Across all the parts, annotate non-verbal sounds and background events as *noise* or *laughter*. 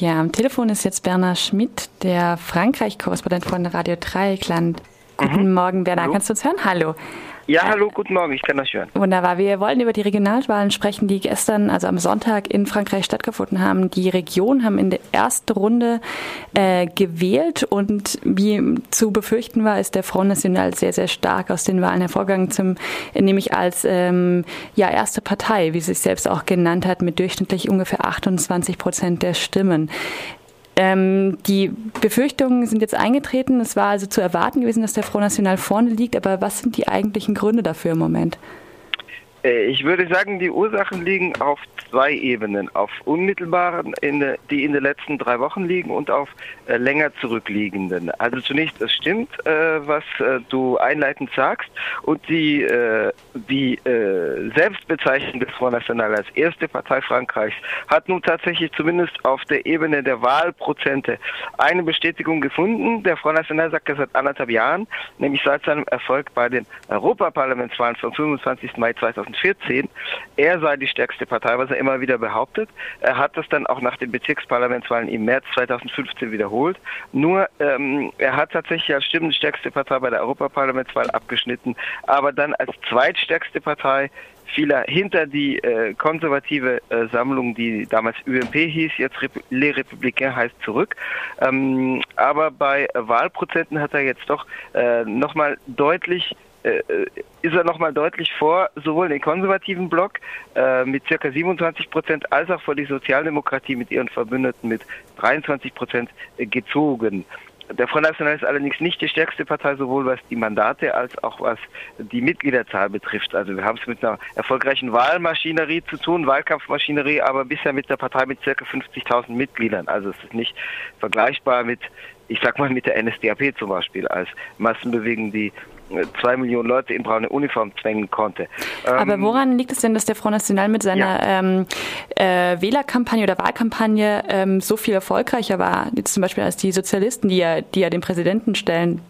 Ja, am Telefon ist jetzt Bernhard Schmidt, der Frankreich-Korrespondent von Radio Dreieckland. Guten mhm. Morgen, Bernhard. Hallo. Kannst du uns hören? Hallo. Ja, hallo, guten Morgen, ich kann das hören. Wunderbar. Wir wollen über die Regionalwahlen sprechen, die gestern, also am Sonntag in Frankreich stattgefunden haben. Die Regionen haben in der ersten Runde äh, gewählt und wie zu befürchten war, ist der Front National sehr, sehr stark aus den Wahlen hervorgegangen, zum, nämlich als ähm, ja, erste Partei, wie sie sich selbst auch genannt hat, mit durchschnittlich ungefähr 28 Prozent der Stimmen. Ähm, die Befürchtungen sind jetzt eingetreten. Es war also zu erwarten gewesen, dass der Front National vorne liegt. Aber was sind die eigentlichen Gründe dafür im Moment? Äh, ich würde sagen, die Ursachen liegen auf zwei Ebenen. Auf unmittelbaren, die in den letzten drei Wochen liegen und auf äh, länger zurückliegenden. Also zunächst, es stimmt, äh, was du einleitend sagst. Und die, die Selbstbezeichnung des Front National als erste Partei Frankreichs hat nun tatsächlich zumindest auf der Ebene der Wahlprozente eine Bestätigung gefunden. Der Front National sagt das seit anderthalb Jahren, nämlich seit seinem Erfolg bei den Europaparlamentswahlen vom 25. Mai 2000 2014, er sei die stärkste Partei, was er immer wieder behauptet. Er hat das dann auch nach den Bezirksparlamentswahlen im März 2015 wiederholt. Nur ähm, er hat tatsächlich als stimmenstärkste Partei bei der Europaparlamentswahl abgeschnitten, aber dann als zweitstärkste Partei fiel er hinter die äh, konservative äh, Sammlung, die damals UMP hieß, jetzt Rep Les Républicains heißt zurück. Ähm, aber bei Wahlprozenten hat er jetzt doch äh, nochmal deutlich ist er nochmal deutlich vor, sowohl den konservativen Block äh, mit circa 27 Prozent als auch vor die Sozialdemokratie mit ihren Verbündeten mit 23 Prozent äh, gezogen. Der Front National ist allerdings nicht die stärkste Partei, sowohl was die Mandate als auch was die Mitgliederzahl betrifft. Also wir haben es mit einer erfolgreichen Wahlmaschinerie zu tun, Wahlkampfmaschinerie, aber bisher mit der Partei mit circa 50.000 Mitgliedern. Also es ist nicht vergleichbar mit, ich sag mal, mit der NSDAP zum Beispiel als Massenbewegung, die zwei Millionen Leute in braune Uniform zwängen konnte. Aber ähm, woran liegt es denn, dass der Front National mit seiner ja. ähm, äh, Wählerkampagne oder Wahlkampagne ähm, so viel erfolgreicher war, jetzt zum Beispiel als die Sozialisten, die ja, die ja den Präsidenten stellen?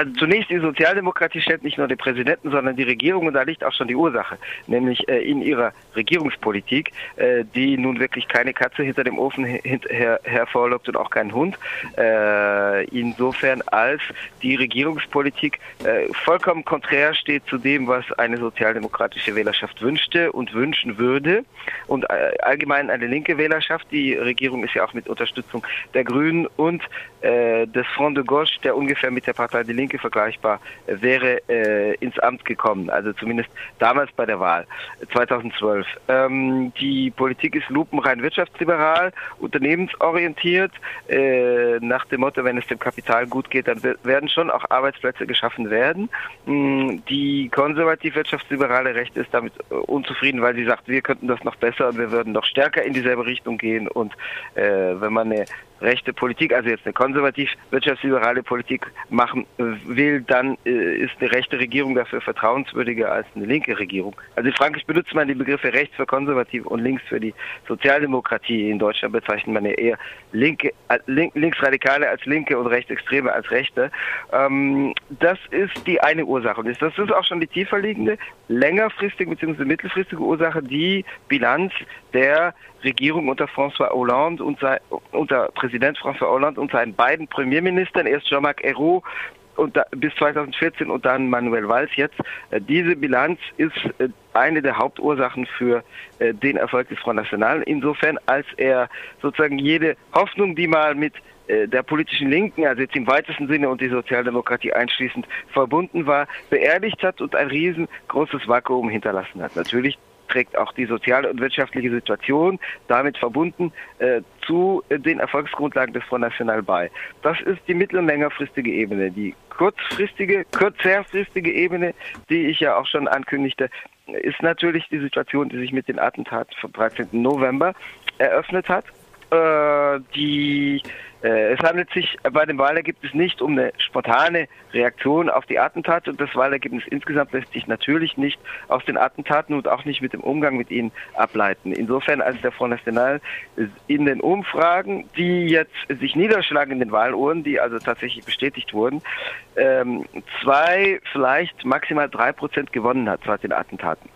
Also zunächst die Sozialdemokratie stellt nicht nur den Präsidenten, sondern die Regierung und da liegt auch schon die Ursache, nämlich äh, in ihrer Regierungspolitik, äh, die nun wirklich keine Katze hinter dem Ofen her hervorlockt und auch keinen Hund. Äh, insofern als die Regierungspolitik äh, vollkommen konträr steht zu dem, was eine sozialdemokratische Wählerschaft wünschte und wünschen würde und äh, allgemein eine linke Wählerschaft. Die Regierung ist ja auch mit Unterstützung der Grünen und äh, des Front de Gauche, der ungefähr mit der Partei Die Linke Linke vergleichbar, äh, wäre äh, ins Amt gekommen. Also zumindest damals bei der Wahl 2012. Ähm, die Politik ist lupenrein wirtschaftsliberal, unternehmensorientiert. Äh, nach dem Motto, wenn es dem Kapital gut geht, dann werden schon auch Arbeitsplätze geschaffen werden. Ähm, die konservativ wirtschaftsliberale Rechte ist damit äh, unzufrieden, weil sie sagt, wir könnten das noch besser und wir würden noch stärker in dieselbe Richtung gehen. Und äh, wenn man eine rechte Politik, also jetzt eine konservativ wirtschaftsliberale Politik machen will, dann äh, ist eine rechte Regierung dafür vertrauenswürdiger als eine linke Regierung. Also in Frankreich benutzt man die Begriffe rechts für konservativ und links für die Sozialdemokratie. In Deutschland bezeichnet man ja eher linke, äh, link, linksradikale als linke und rechtsextreme als rechte. Ähm, das ist die eine Ursache. Und das ist auch schon die tiefer liegende, längerfristige bzw. mittelfristige Ursache, die Bilanz der Regierung unter François Hollande und sein, unter Präsident François Hollande und seinen beiden Premierministern, erst Jean-Marc Ayrault da, bis 2014 und dann Manuel Valls jetzt. Äh, diese Bilanz ist äh, eine der Hauptursachen für äh, den Erfolg des Front National. Insofern, als er sozusagen jede Hoffnung, die mal mit der politischen Linken, also jetzt im weitesten Sinne und die Sozialdemokratie einschließend verbunden war, beerdigt hat und ein riesengroßes Vakuum hinterlassen hat. Natürlich trägt auch die soziale und wirtschaftliche Situation damit verbunden äh, zu äh, den Erfolgsgrundlagen des Front National bei. Das ist die mittel- und längerfristige Ebene. Die kurzfristige, kürzerfristige Ebene, die ich ja auch schon ankündigte, ist natürlich die Situation, die sich mit den Attentaten vom 13. November eröffnet hat. Äh, die es handelt sich bei dem Wahlergebnis nicht um eine spontane Reaktion auf die Attentate und das Wahlergebnis insgesamt lässt sich natürlich nicht aus den Attentaten und auch nicht mit dem Umgang mit ihnen ableiten. Insofern als der Front National in den Umfragen, die jetzt sich niederschlagen in den Wahluhren, die also tatsächlich bestätigt wurden, ähm, zwei, vielleicht maximal drei Prozent gewonnen hat seit den Attentaten.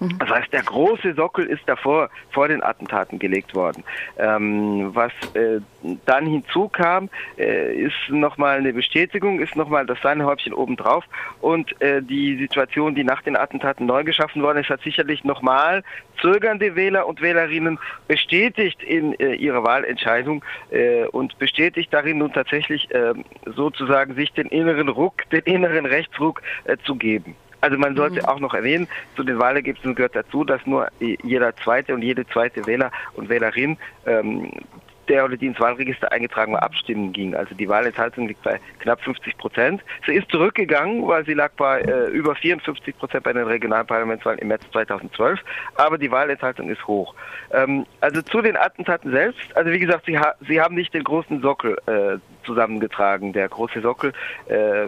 Mhm. Das heißt, der große Sockel ist davor, vor den Attentaten gelegt worden. Ähm, was äh, dann hinzukam, äh, ist nochmal eine Bestätigung, ist nochmal das Sahnehäubchen obendrauf und äh, die Situation, die nach den Attentaten neu geschaffen worden ist, hat sicherlich nochmal zögernde Wähler und Wählerinnen bestätigt in äh, ihrer Wahlentscheidung äh, und bestätigt darin nun tatsächlich äh, sozusagen sich den inneren Ruck, den inneren Rechtsruck äh, zu geben. Also man sollte mhm. auch noch erwähnen, zu den Wahlergebnissen gehört dazu, dass nur jeder zweite und jede zweite Wähler und Wählerin ähm, der oder die ins Wahlregister eingetragen war, abstimmen ging. Also die Wahlenthaltung liegt bei knapp 50 Prozent. Sie ist zurückgegangen, weil sie lag bei äh, über 54 Prozent bei den Regionalparlamentswahlen im März 2012. Aber die Wahlenthaltung ist hoch. Ähm, also zu den Attentaten selbst. Also wie gesagt, sie, ha sie haben nicht den großen Sockel äh, zusammengetragen. Der große Sockel, äh,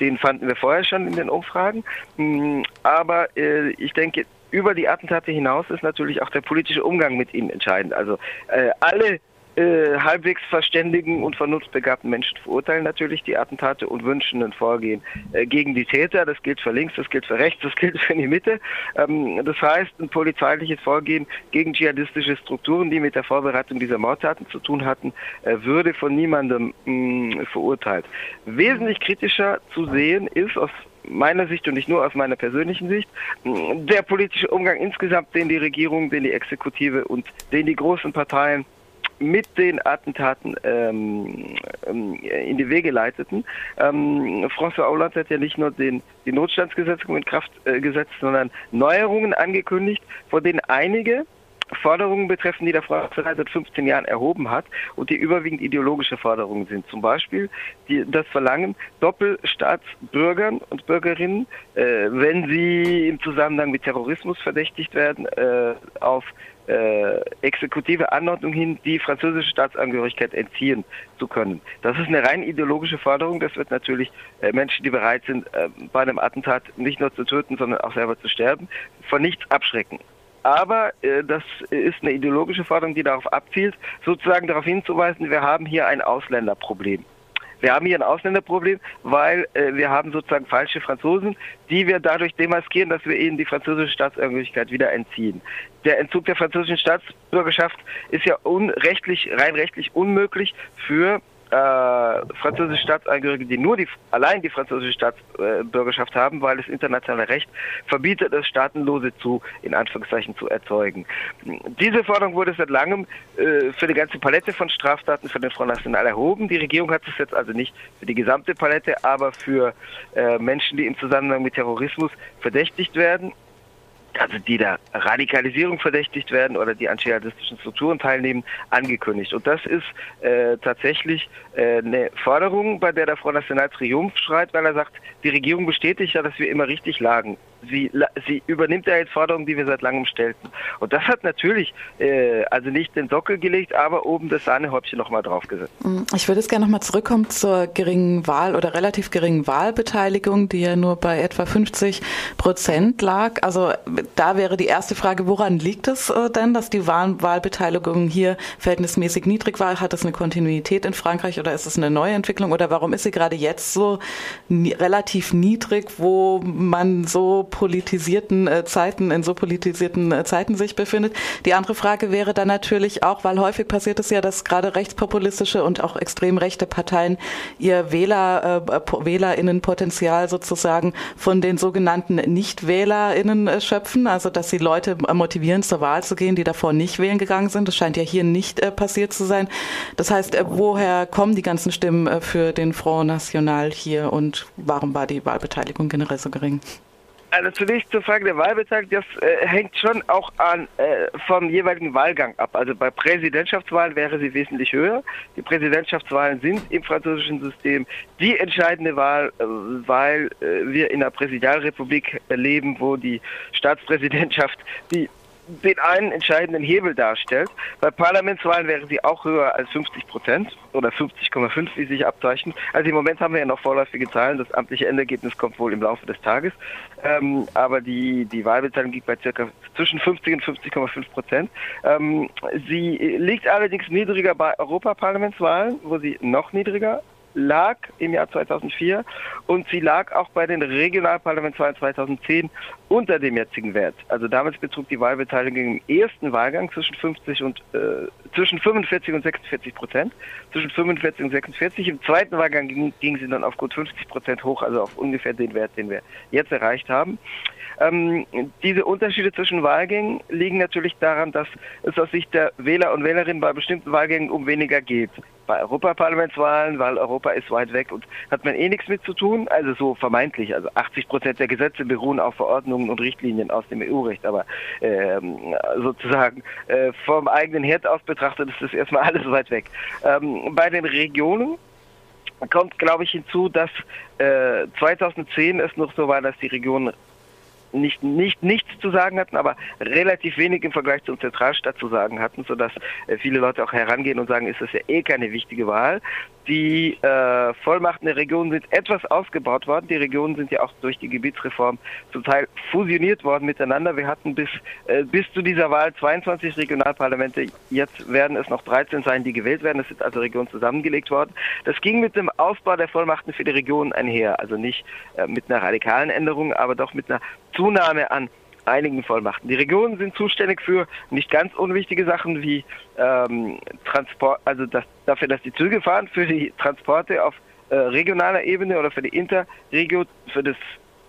den fanden wir vorher schon in den Umfragen. Mm, aber äh, ich denke, über die Attentate hinaus ist natürlich auch der politische Umgang mit ihm entscheidend. Also äh, alle äh, halbwegs verständigen und vernunftbegabten Menschen verurteilen natürlich die Attentate und wünschen ein Vorgehen äh, gegen die Täter. Das gilt für links, das gilt für rechts, das gilt für die Mitte. Ähm, das heißt, ein polizeiliches Vorgehen gegen dschihadistische Strukturen, die mit der Vorbereitung dieser Mordtaten zu tun hatten, äh, würde von niemandem mh, mm, verurteilt. Wesentlich kritischer zu sehen ist aus meiner Sicht und nicht nur aus meiner persönlichen Sicht, mm, der politische Umgang insgesamt, den die Regierung, den die Exekutive und den die großen Parteien mit den Attentaten ähm, ähm, in die Wege leiteten. Ähm, François Hollande hat ja nicht nur den, die Notstandsgesetzgebung in Kraft äh, gesetzt, sondern Neuerungen angekündigt, vor denen einige Forderungen betreffen, die der Freiheit seit 15 Jahren erhoben hat und die überwiegend ideologische Forderungen sind. Zum Beispiel die, das Verlangen, Doppelstaatsbürgern und Bürgerinnen, äh, wenn sie im Zusammenhang mit Terrorismus verdächtigt werden, äh, auf äh, exekutive Anordnung hin, die französische Staatsangehörigkeit entziehen zu können. Das ist eine rein ideologische Forderung. Das wird natürlich äh, Menschen, die bereit sind, äh, bei einem Attentat nicht nur zu töten, sondern auch selber zu sterben, von nichts abschrecken. Aber äh, das ist eine ideologische Forderung, die darauf abzielt, sozusagen darauf hinzuweisen, wir haben hier ein Ausländerproblem. Wir haben hier ein Ausländerproblem, weil äh, wir haben sozusagen falsche Franzosen, die wir dadurch demaskieren, dass wir ihnen die französische Staatsangehörigkeit wieder entziehen. Der Entzug der französischen Staatsbürgerschaft ist ja unrechtlich, rein rechtlich unmöglich für äh, französische Staatsangehörige, die nur die, allein die französische Staatsbürgerschaft äh, haben, weil das internationale Recht verbietet es, Staatenlose zu, in Anführungszeichen, zu erzeugen. Diese Forderung wurde seit langem äh, für die ganze Palette von Straftaten für den Front National erhoben. Die Regierung hat es jetzt also nicht für die gesamte Palette, aber für äh, Menschen, die im Zusammenhang mit Terrorismus verdächtigt werden also die der Radikalisierung verdächtigt werden oder die an dschihadistischen Strukturen teilnehmen, angekündigt. Und das ist äh, tatsächlich äh, eine Forderung, bei der der Front National Triumph schreit, weil er sagt, die Regierung bestätigt ja, dass wir immer richtig lagen sie, sie übernimmt ja jetzt Forderungen, die wir seit langem stellten. Und das hat natürlich äh, also nicht den Sockel gelegt, aber oben das Sahnehäubchen nochmal draufgesetzt. Mm, ich würde jetzt gerne nochmal zurückkommen zur geringen Wahl oder relativ geringen Wahlbeteiligung, die ja nur bei etwa 50 Prozent lag. Also da wäre die erste Frage, woran liegt es äh, denn, dass die Wahl Wahlbeteiligung hier verhältnismäßig niedrig war? Hat es eine Kontinuität in Frankreich oder ist es eine neue Entwicklung oder warum ist sie gerade jetzt so relativ niedrig, wo man so politisierten äh, Zeiten, in so politisierten äh, Zeiten sich befindet. Die andere Frage wäre dann natürlich auch, weil häufig passiert es ja, dass gerade rechtspopulistische und auch extrem rechte Parteien ihr Wähler, äh, Wählerinnenpotenzial sozusagen von den sogenannten Nicht-WählerInnen äh, schöpfen, also dass sie Leute motivieren, zur Wahl zu gehen, die davor nicht wählen gegangen sind. Das scheint ja hier nicht äh, passiert zu sein. Das heißt, äh, woher kommen die ganzen Stimmen äh, für den Front National hier und warum war die Wahlbeteiligung generell so gering? Also zunächst zur Frage der Wahlbeteiligung, das äh, hängt schon auch an äh, vom jeweiligen Wahlgang ab. Also bei Präsidentschaftswahlen wäre sie wesentlich höher. Die Präsidentschaftswahlen sind im französischen System die entscheidende Wahl, äh, weil äh, wir in einer Präsidialrepublik leben, wo die Staatspräsidentschaft die den einen entscheidenden Hebel darstellt. Bei Parlamentswahlen wäre sie auch höher als 50 Prozent oder 50,5, wie sich abzeichnet. Also im Moment haben wir ja noch vorläufige Zahlen. Das amtliche Endergebnis kommt wohl im Laufe des Tages. Ähm, aber die, die Wahlbeteiligung liegt bei circa zwischen 50 und 50,5 Prozent. Ähm, sie liegt allerdings niedriger bei Europaparlamentswahlen, wo sie noch niedriger lag im Jahr 2004 und sie lag auch bei den Regionalparlamentswahlen 2010 unter dem jetzigen Wert. Also damals betrug die Wahlbeteiligung im ersten Wahlgang zwischen 50 und äh, zwischen 45 und 46 Prozent, zwischen 45 und 46. Im zweiten Wahlgang ging, ging sie dann auf gut 50 Prozent hoch, also auf ungefähr den Wert, den wir jetzt erreicht haben. Ähm, diese Unterschiede zwischen Wahlgängen liegen natürlich daran, dass es aus Sicht der Wähler und Wählerinnen bei bestimmten Wahlgängen um weniger geht. Bei Europaparlamentswahlen, weil Europa ist weit weg und hat man eh nichts mit zu tun, also so vermeintlich. Also 80 Prozent der Gesetze beruhen auf Verordnungen und Richtlinien aus dem EU-Recht, aber ähm, sozusagen äh, vom eigenen Herd aus betrachtet ist das erstmal *laughs* alles weit weg. Ähm, bei den Regionen kommt, glaube ich, hinzu, dass äh, 2010 es noch so war, dass die Regionen nicht, nicht nichts zu sagen hatten, aber relativ wenig im Vergleich zur Zentralstadt zu sagen hatten, sodass äh, viele Leute auch herangehen und sagen, ist das ja eh keine wichtige Wahl. Die äh, Vollmachten der Regionen sind etwas ausgebaut worden. Die Regionen sind ja auch durch die Gebietsreform zum Teil fusioniert worden miteinander. Wir hatten bis, äh, bis zu dieser Wahl 22 Regionalparlamente. Jetzt werden es noch 13 sein, die gewählt werden. Es sind also Regionen zusammengelegt worden. Das ging mit dem Ausbau der Vollmachten für die Regionen einher. Also nicht äh, mit einer radikalen Änderung, aber doch mit einer Zunahme an einigen Vollmachten. Die Regionen sind zuständig für nicht ganz unwichtige Sachen wie ähm, Transport, also das, dafür, dass die Züge fahren, für die Transporte auf äh, regionaler Ebene oder für die Interregio, für das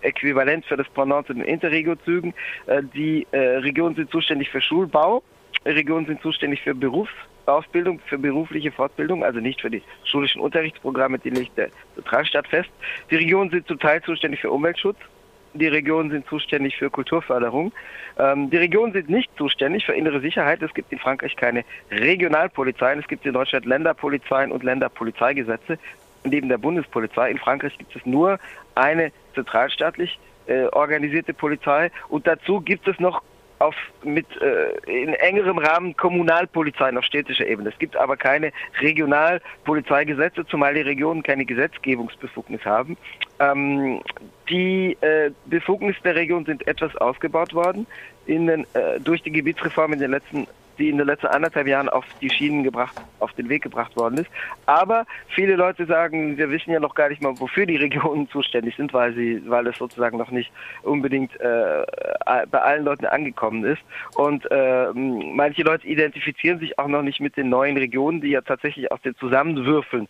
Äquivalent für das Pendant zu den Interregio-Zügen. Äh, die äh, Regionen sind zuständig für Schulbau, Regionen sind zuständig für Berufsausbildung, für berufliche Fortbildung, also nicht für die schulischen Unterrichtsprogramme, die legt der Zentralstaat fest. Die Regionen sind zum Teil zuständig für Umweltschutz, die Regionen sind zuständig für Kulturförderung. Ähm, die Regionen sind nicht zuständig für innere Sicherheit. Es gibt in Frankreich keine Regionalpolizeien. Es gibt in Deutschland Länderpolizeien und Länderpolizeigesetze. Neben der Bundespolizei in Frankreich gibt es nur eine zentralstaatlich äh, organisierte Polizei und dazu gibt es noch auf mit äh, in engerem Rahmen Kommunalpolizeien auf städtischer Ebene. Es gibt aber keine Regionalpolizeigesetze, zumal die Regionen keine Gesetzgebungsbefugnis haben. Ähm, die äh, Befugnisse der Region sind etwas ausgebaut worden in den, äh, durch die Gebietsreform in den letzten die in den letzten anderthalb Jahren auf die Schienen gebracht, auf den Weg gebracht worden ist. Aber viele Leute sagen, wir wissen ja noch gar nicht mal, wofür die Regionen *laughs* zuständig sind, weil sie, weil es sozusagen noch nicht unbedingt äh, bei allen Leuten angekommen ist. Und äh, manche Leute identifizieren sich auch noch nicht mit den neuen Regionen, die ja tatsächlich aus den Zusammenwürfeln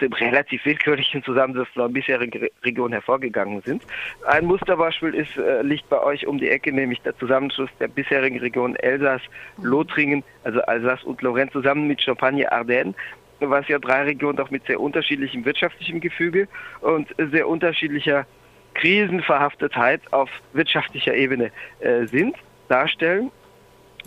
dem relativ willkürlichen Zusammensetzen der bisherigen Regionen hervorgegangen sind. Ein Musterbeispiel ist, äh, liegt bei euch um die Ecke, nämlich der Zusammenschluss der bisherigen Regionen Elsass, Lothringen, also Alsace und Lorraine zusammen mit Champagne, Ardennes was ja drei Regionen doch mit sehr unterschiedlichem wirtschaftlichem Gefüge und sehr unterschiedlicher Krisenverhaftetheit auf wirtschaftlicher Ebene äh, sind, darstellen.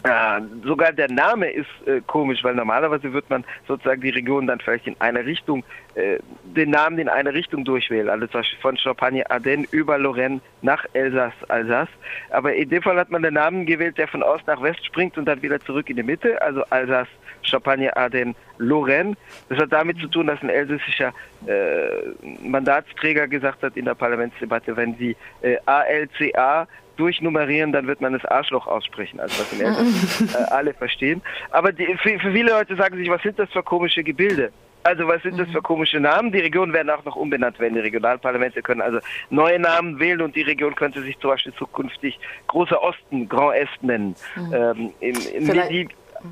Äh, sogar der Name ist äh, komisch, weil normalerweise wird man sozusagen die Region dann vielleicht in eine Richtung, äh, den Namen in eine Richtung durchwählen, also zum Beispiel von Champagne Ardennes über Lorraine nach Elsass, Alsace. Aber in dem Fall hat man den Namen gewählt, der von Ost nach West springt und dann wieder zurück in die Mitte, also Alsace, Champagne Ardennes, Lorraine. Das hat damit zu tun, dass ein elsässischer äh, Mandatsträger gesagt hat in der Parlamentsdebatte, wenn sie äh, ALCA durchnummerieren, dann wird man das Arschloch aussprechen, also was in Eltern *laughs* äh, alle verstehen. Aber die, für, für viele Leute sagen sich, was sind das für komische Gebilde? Also was sind das für komische Namen? Die Regionen werden auch noch umbenannt werden. Die Regionalparlamente können also neue Namen wählen und die Region könnte sich zum Beispiel zukünftig Großer Osten, Grand Est nennen. Mhm. Ähm, im, im Midi,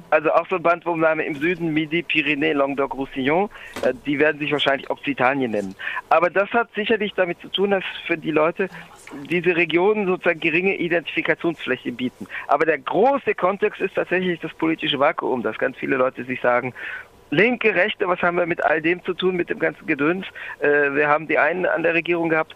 also auch so ein Bandwurmname im Süden, Midi, Pyrénées, Languedoc-Roussillon, äh, die werden sich wahrscheinlich Occitanien nennen. Aber das hat sicherlich damit zu tun, dass für die Leute diese Regionen sozusagen geringe Identifikationsfläche bieten. Aber der große Kontext ist tatsächlich das politische Vakuum, dass ganz viele Leute sich sagen, Linke, Rechte, was haben wir mit all dem zu tun, mit dem ganzen Gedöns? Äh, wir haben die einen an der Regierung gehabt,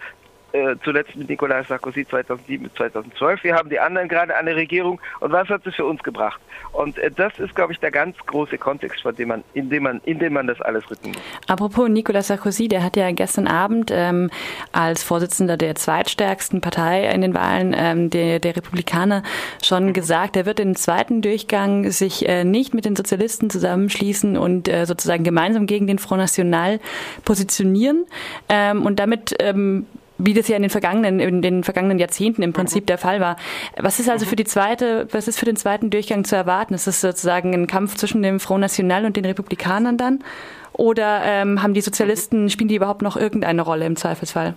äh, zuletzt mit Nicolas Sarkozy 2007 bis 2012. Wir haben die anderen gerade an der Regierung. Und was hat es für uns gebracht? Und äh, das ist, glaube ich, der ganz große Kontext, von dem man, in dem man, in dem man das alles rücken muss. Apropos Nicolas Sarkozy, der hat ja gestern Abend ähm, als Vorsitzender der zweitstärksten Partei in den Wahlen ähm, der, der Republikaner schon gesagt, er wird im zweiten Durchgang sich äh, nicht mit den Sozialisten zusammenschließen und äh, sozusagen gemeinsam gegen den Front National positionieren. Ähm, und damit ähm, wie das ja in den vergangenen, in den vergangenen Jahrzehnten im Prinzip mhm. der Fall war. Was ist also für die zweite, was ist für den zweiten Durchgang zu erwarten? Ist das sozusagen ein Kampf zwischen dem Front National und den Republikanern dann? Oder ähm, haben die Sozialisten, spielen die überhaupt noch irgendeine Rolle im Zweifelsfall?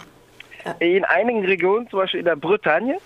In einigen Regionen, zum Beispiel in der Bretagne,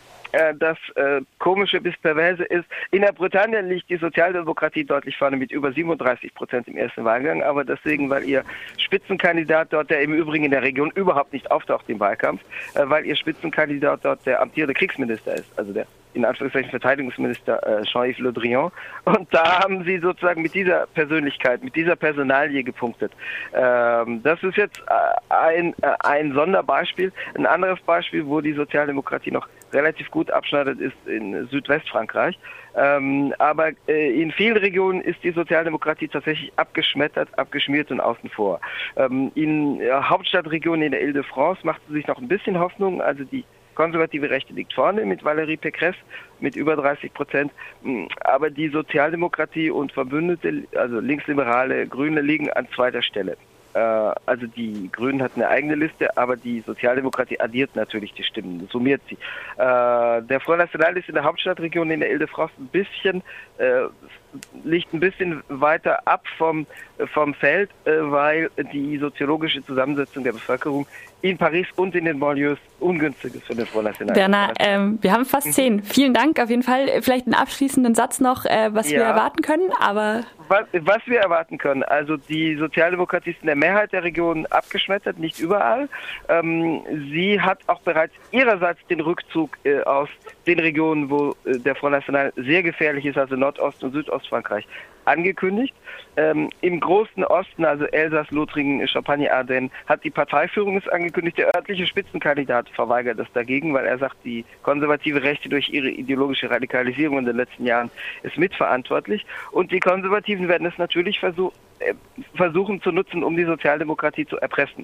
das äh, Komische bis Perverse ist, in der Bretagne liegt die Sozialdemokratie deutlich vorne mit über 37 Prozent im ersten Wahlgang, aber deswegen, weil ihr Spitzenkandidat dort, der im Übrigen in der Region überhaupt nicht auftaucht im Wahlkampf, äh, weil ihr Spitzenkandidat dort der amtierende Kriegsminister ist, also der in Anführungszeichen Verteidigungsminister äh, Jean-Yves Le Drian. Und da haben sie sozusagen mit dieser Persönlichkeit, mit dieser Personalie gepunktet. Ähm, das ist jetzt äh, ein, äh, ein Sonderbeispiel. Ein anderes Beispiel, wo die Sozialdemokratie noch relativ gut abschneidet, ist in Südwestfrankreich. Ähm, aber äh, in vielen Regionen ist die Sozialdemokratie tatsächlich abgeschmettert, abgeschmiert und außen vor. Ähm, in äh, Hauptstadtregionen in der Ile-de-France macht sie sich noch ein bisschen Hoffnung. Also die konservative Rechte liegt vorne mit Valérie Pécresse mit über 30 Prozent. Mm, aber die Sozialdemokratie und Verbündete, also Linksliberale, Grüne, liegen an zweiter Stelle. Äh, also die Grünen hatten eine eigene Liste, aber die Sozialdemokratie addiert natürlich die Stimmen, summiert sie. Äh, der Front National ist in der Hauptstadtregion in der Ile-de-France ein bisschen äh, liegt ein bisschen weiter ab vom, vom Feld, weil die soziologische Zusammensetzung der Bevölkerung in Paris und in den Banlieues ungünstig ist für den Front National. Werner, ähm, wir haben fast mhm. zehn. Vielen Dank auf jeden Fall. Vielleicht einen abschließenden Satz noch, äh, was ja. wir erwarten können, aber... Was, was, wir erwarten können, also die Sozialdemokratie ist in der Mehrheit der Regionen abgeschmettert, nicht überall. Ähm, sie hat auch bereits ihrerseits den Rückzug äh, aus den Regionen, wo äh, der Front National sehr gefährlich ist, also Nordost- und Südostfrankreich, angekündigt. Ähm, Im großen Osten, also Elsass, Lothringen, Champagne, Ardennes, hat die Parteiführung es angekündigt. Der örtliche Spitzenkandidat verweigert das dagegen, weil er sagt, die konservative Rechte durch ihre ideologische Radikalisierung in den letzten Jahren ist mitverantwortlich. Und die Konservativen werden es natürlich versuch, äh, versuchen zu nutzen, um die Sozialdemokratie zu erpressen.